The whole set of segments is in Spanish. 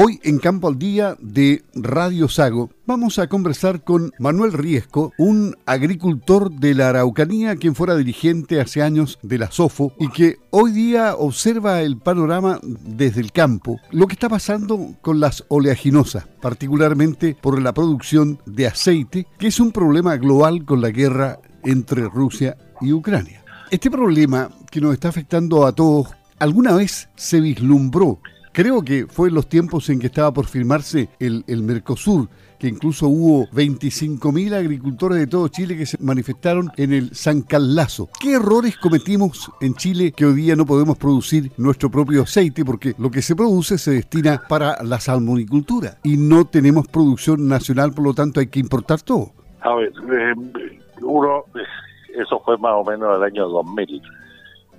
Hoy en Campo al Día de Radio Sago vamos a conversar con Manuel Riesco, un agricultor de la Araucanía quien fuera dirigente hace años de la SOFO y que hoy día observa el panorama desde el campo, lo que está pasando con las oleaginosas, particularmente por la producción de aceite, que es un problema global con la guerra entre Rusia y Ucrania. Este problema que nos está afectando a todos, ¿alguna vez se vislumbró Creo que fue en los tiempos en que estaba por firmarse el, Mercosur, que incluso hubo 25.000 agricultores de todo Chile que se manifestaron en el San Carlazo. ¿Qué errores cometimos en Chile que hoy día no podemos producir nuestro propio aceite? Porque lo que se produce se destina para la salmonicultura y no tenemos producción nacional, por lo tanto hay que importar todo. A ver, eh, uno, eso fue más o menos el año 2000.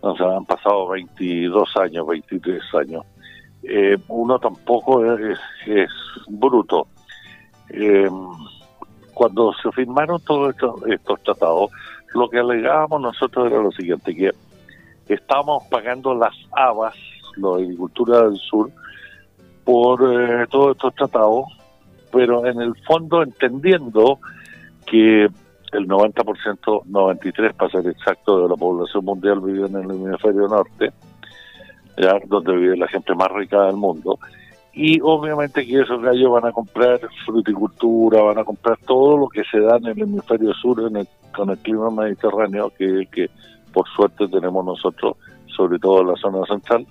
O sea, han pasado 22 años, 23 años eh, uno tampoco es, bruto. Eh, cuando se firmaron todos estos, tratados, lo que alegábamos nosotros era lo siguiente, que estábamos pagando las habas, la agricultura del sur, por eh, todos estos tratados, pero en el fondo entendiendo que el 90%, 93% para ser exacto, de la población mundial vive en el hemisferio norte, donde vive la gente más rica del mundo. Y obviamente que esos gallos van a comprar fruticultura, van a comprar todo lo que se da en el hemisferio sur en con el clima mediterráneo, que que por suerte tenemos nosotros, sobre todo en la zona central,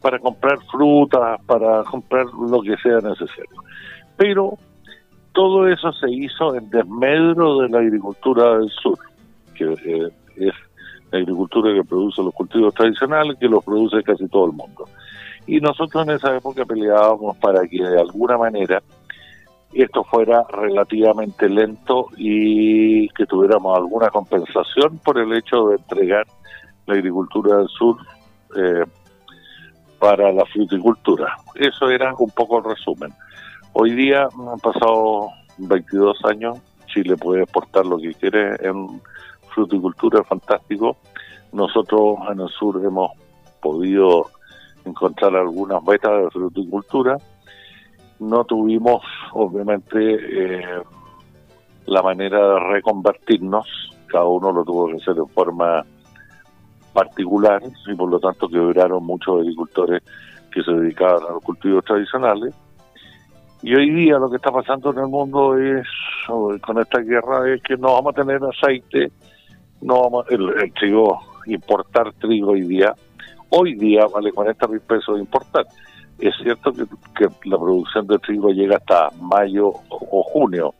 para comprar frutas, para comprar lo que sea necesario. Pero todo eso se hizo en desmedro de la agricultura del sur, que eh, es la agricultura que produce los cultivos tradicionales, que los produce casi todo el mundo. Y nosotros en esa época peleábamos para que de alguna manera esto fuera relativamente lento y que tuviéramos alguna compensación por el hecho de entregar la agricultura del sur eh, para la fruticultura. Eso era un poco el resumen. Hoy día han pasado 22 años, Chile puede exportar lo que quiere en fruticultura fantástico. Nosotros en el sur hemos podido encontrar algunas metas de fruticultura. No tuvimos, obviamente, eh, la manera de reconvertirnos. Cada uno lo tuvo que hacer de forma particular y por lo tanto quebraron muchos agricultores que se dedicaban a los cultivos tradicionales. Y hoy día lo que está pasando en el mundo es, con esta guerra, es que no vamos a tener aceite no vamos, el, trigo, importar trigo hoy día, hoy día vale 40 mil pesos importar. Es cierto que, la producción de trigo llega hasta mayo o, junio.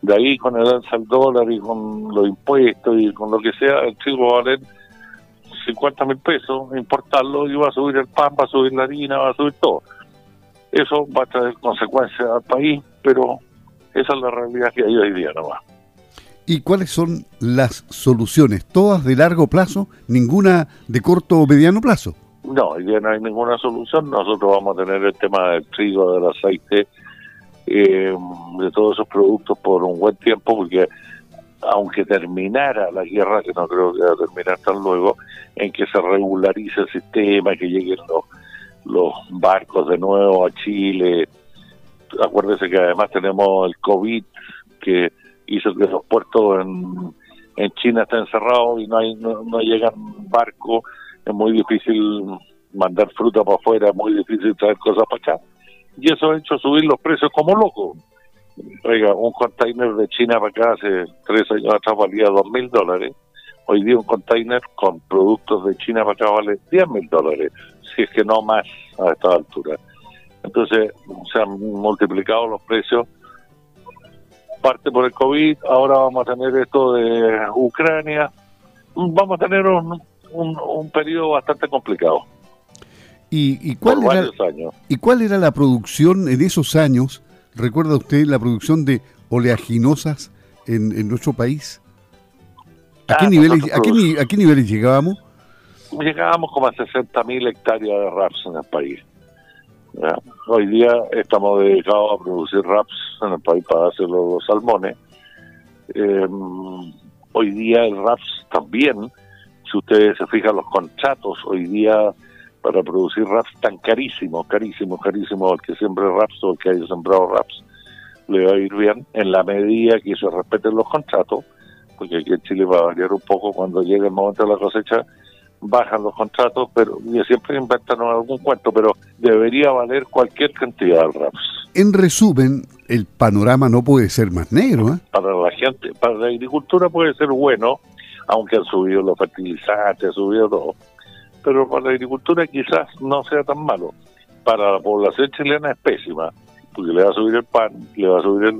De ahí con el alza del dólar y con los impuestos y con lo que sea, el trigo va a valer 50 mil pesos, importarlo y va a subir el pan, va a subir la harina, va a subir todo. Eso va a traer consecuencias al país, pero esa es la realidad que hay hoy día nomás. ¿Y cuáles son las soluciones? ¿Todas de largo plazo? ¿Ninguna de corto o mediano plazo? No, hoy día no hay ninguna solución. Nosotros vamos a tener el tema del trigo, del aceite, eh, de todos esos productos por un buen tiempo, porque aunque terminara la guerra, que no creo que va a terminar tan luego, en que se regularice el sistema, que lleguen los, los barcos de nuevo a Chile. Acuérdese que además tenemos el COVID, que que los puertos en, China estén cerrados y no, hay, no, llegan barcos, es muy difícil mandar fruta para afuera, es muy difícil traer cosas para acá. Y eso ha hecho subir los precios como loco. Oiga, un container de China para acá hace tres años atrás valía dos mil dólares. Hoy día un container con productos de China para acá vale diez mil dólares, si es que no más a esta altura. Entonces se han multiplicado los precios parte por el COVID, ahora vamos a tener esto de Ucrania, vamos a tener un, un, periodo bastante complicado. ¿Y, y, cuál era, ¿Y cuál era la producción en esos años? ¿Recuerda usted la producción de oleaginosas en, en nuestro país? ¿A, qué ah, niveles, ¿a, qué, ¿A qué niveles llegábamos? Llegábamos como a 60.000 hectáreas de raps en el país. Hoy día estamos dedicados a producir raps en el país para hacer los salmones. Em, hoy día el raps también, si ustedes se fijan los contratos, hoy día para producir raps tan carísimos, carísimos, carísimos, al que siembre raps o el que haya sembrado raps, le va a ir bien en la medida que se respeten los contratos, porque aquí en Chile va a variar un poco cuando llegue el momento de la cosecha, bajan los contratos, pero siempre inventan algún cuento, pero debería valer cualquier cantidad de raps. En resumen, el panorama no puede ser más negro. ¿eh? Para la gente, para la agricultura puede ser bueno, aunque han subido los fertilizantes, ha subido todo. Pero para la agricultura quizás no sea tan malo. Para la población chilena es pésima, porque le va a subir el pan, le va a subir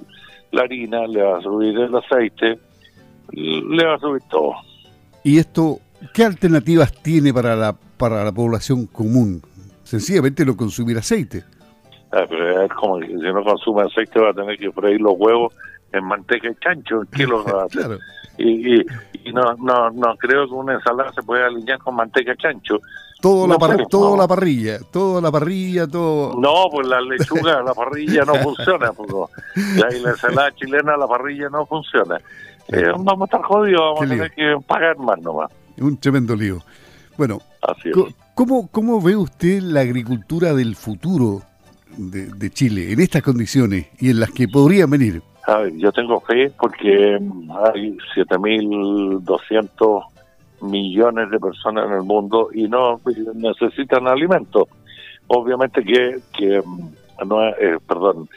la harina, le va a subir el aceite, le va a subir todo. ¿Y esto qué alternativas tiene para la, para la población común? Sencillamente no consumir aceite. Ah, pero es como que si no consume aceite va a tener que freír los huevos en manteca y chancho, kilos claro. y, y, y, no, no, no creo que una ensalada se pueda alinear con manteca y chancho. Todo la, todo la parrilla, todo la parrilla, todo... No, pues la lechuga, la parrilla no funciona. Pues, y la ensalada chilena, la parrilla no funciona. Eh, vamos a estar jodidos, vamos a tener que pagar más nomás. Un tremendo lío. Bueno, ¿cómo, ¿cómo ve usted la agricultura del futuro de, Chile en estas condiciones y en las que podrían venir? A ver, yo tengo fe porque hay 7.200 millones de personas en el mundo y no necesitan alimento. Obviamente que, que no eh, perdón,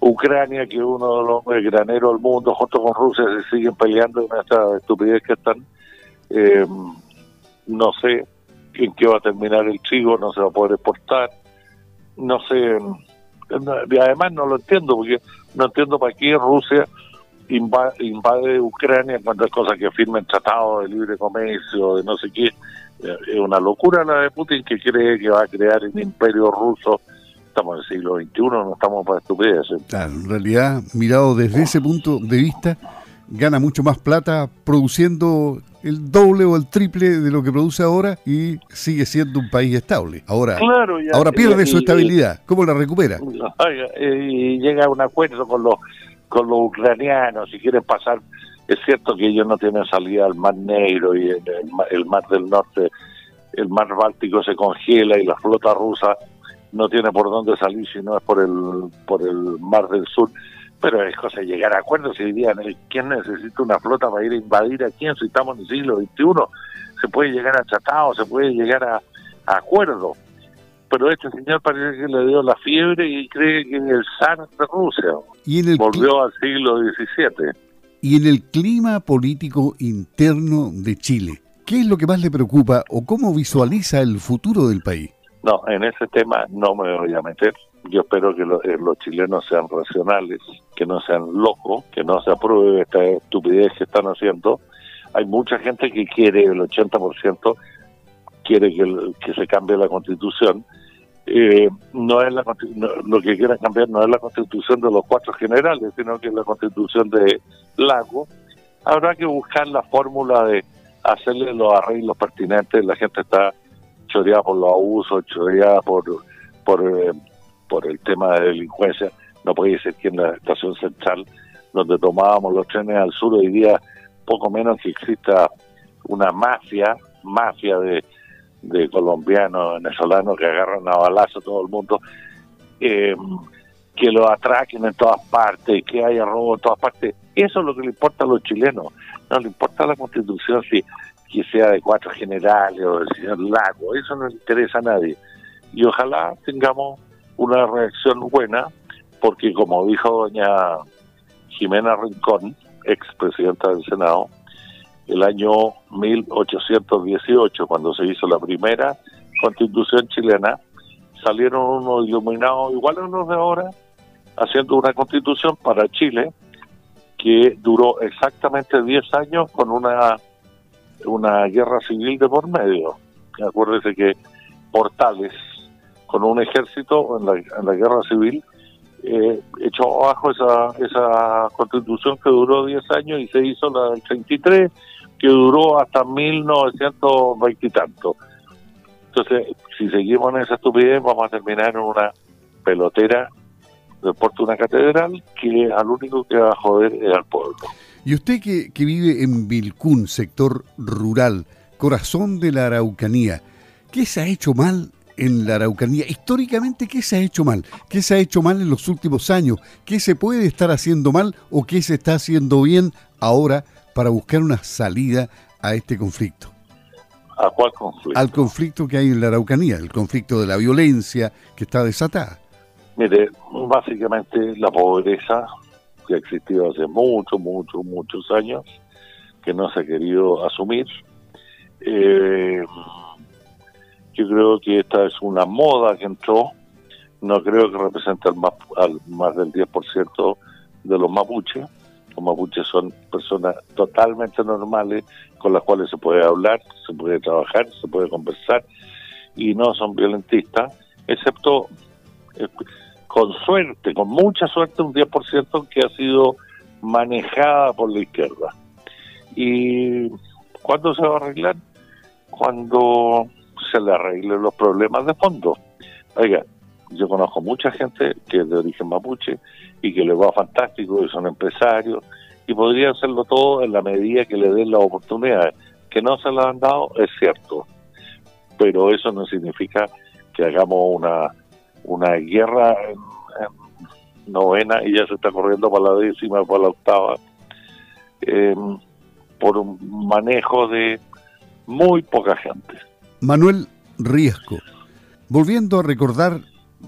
Ucrania, que es uno de los graneros del mundo, junto con Rusia, se siguen peleando en esta estupidez que están. Eh, no sé en qué va a terminar el trigo, no se va a poder exportar no sé, y además no lo entiendo, porque no entiendo para qué Rusia invade, Ucrania cuando es cosa que firmen tratados de libre comercio, de no sé qué. Es una locura la de Putin que cree que va a crear un imperio ruso. Estamos en el siglo XXI, no estamos para estupideces. Claro, en realidad, mirado desde ese punto de vista, gana mucho más plata produciendo el doble o el triple de lo que produce ahora y sigue siendo un país estable. Ahora, ahora pierde su estabilidad. ¿Cómo la recupera? Y llega a un acuerdo con los con los ucranianos si quieren pasar. Es cierto que ellos no tienen salida al Mar Negro y el, el Mar del Norte, el Mar Báltico se congela y la flota rusa no tiene por dónde salir si no es por el por el Mar del Sur pero es cosa de llegar a acuerdos y dirían, ¿quién necesita una flota para ir a invadir a quién si estamos en el siglo XXI? Se puede llegar a tratados, se puede llegar a, acuerdos. Pero este señor parece que le dio la fiebre y cree que es el zar de Rusia. ¿Y en el Volvió al siglo XVII. Y en el clima político interno de Chile, ¿qué es lo que más le preocupa o cómo visualiza el futuro del país? No, en ese tema no me voy a meter yo espero que eh, los chilenos sean racionales, que no sean locos, que no se apruebe esta estupidez que están haciendo. Hay mucha gente que quiere, el 80% quiere que, se cambie la constitución. Eh, no es la, lo que quieren cambiar no es la constitución de los cuatro generales, sino que es la constitución de Lago. Habrá que buscar la fórmula de hacerle los arreglos pertinentes. La gente está choreada por los abusos, choreada por, por eh, por el tema de delincuencia, no ser que en la estación central, donde tomábamos los trenes al sur, hoy día poco menos que exista una mafia, mafia de, de colombianos, venezolanos que agarran a balazo todo el mundo, eh, que lo atraquen en todas partes, que haya robo en todas partes. Eso es lo que le importa a los chilenos. No le importa la constitución si que sea de cuatro generales o del señor Lago. Eso no le interesa a nadie. Y ojalá tengamos una reacción buena, porque como dijo doña Jimena Rincón, expresidenta del Senado, el año 1818, cuando se hizo la primera constitución chilena, salieron unos iluminados igual a unos de ahora, haciendo una constitución para Chile que duró exactamente 10 años con una, una guerra civil de por medio. Acuérdese que Portales, con un ejército en la, en la guerra civil, eh, echó abajo esa, esa constitución que duró 10 años y se hizo la del 33, que duró hasta 1920 y tanto. Entonces, si seguimos en esa estupidez, vamos a terminar en una pelotera de Puerto una catedral que al único que va a joder es al pueblo. Y usted que, que vive en Vilcún, sector rural, corazón de la Araucanía, ¿qué se ha hecho mal en la Araucanía. Históricamente, ¿qué se ha hecho mal? ¿Qué se ha hecho mal en los últimos años? ¿Qué se puede estar haciendo mal o qué se está haciendo bien ahora para buscar una salida a este conflicto? ¿A cuál conflicto? Al conflicto que hay en la Araucanía, el conflicto de la violencia que está desatada. Mire, básicamente la pobreza que ha existido hace muchos, muchos, muchos años, que no se ha querido asumir. Eh, yo creo que esta es una moda que entró, no creo que represente al más, al más del 10% de los mapuches. Los mapuches son personas totalmente normales con las cuales se puede hablar, se puede trabajar, se puede conversar y no son violentistas, excepto eh, con suerte, con mucha suerte, un 10% que ha sido manejada por la izquierda. ¿Y cuándo se va a arreglar? Cuando se le arreglen los problemas de fondo. Oiga, yo conozco mucha gente que es de origen mapuche y que le va fantástico y son empresarios y podría hacerlo todo en la medida que le den las oportunidades. Que no se las han dado es cierto, pero eso no significa que hagamos una una guerra en, novena y ya se está corriendo para la décima, para la octava, em, por un manejo de muy poca gente. Manuel Riesco, volviendo a recordar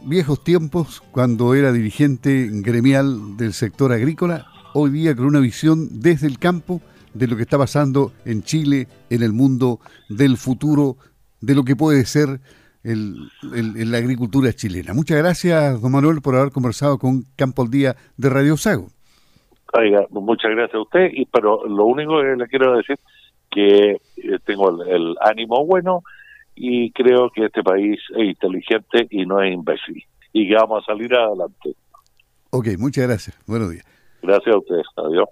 viejos tiempos cuando era dirigente gremial del sector agrícola, hoy día con una visión desde el campo de lo que está pasando en Chile, en el mundo del futuro, de lo que puede ser el, la agricultura chilena. Muchas gracias, don Manuel, por haber conversado con Campo al Día de Radio Sago. Oiga, muchas gracias a usted, y, pero lo único que le quiero decir que eh, tengo el, ánimo bueno y creo que este país es inteligente y no es imbécil y que vamos a salir adelante. Ok, muchas gracias. Buenos días. Gracias a ustedes. Adiós.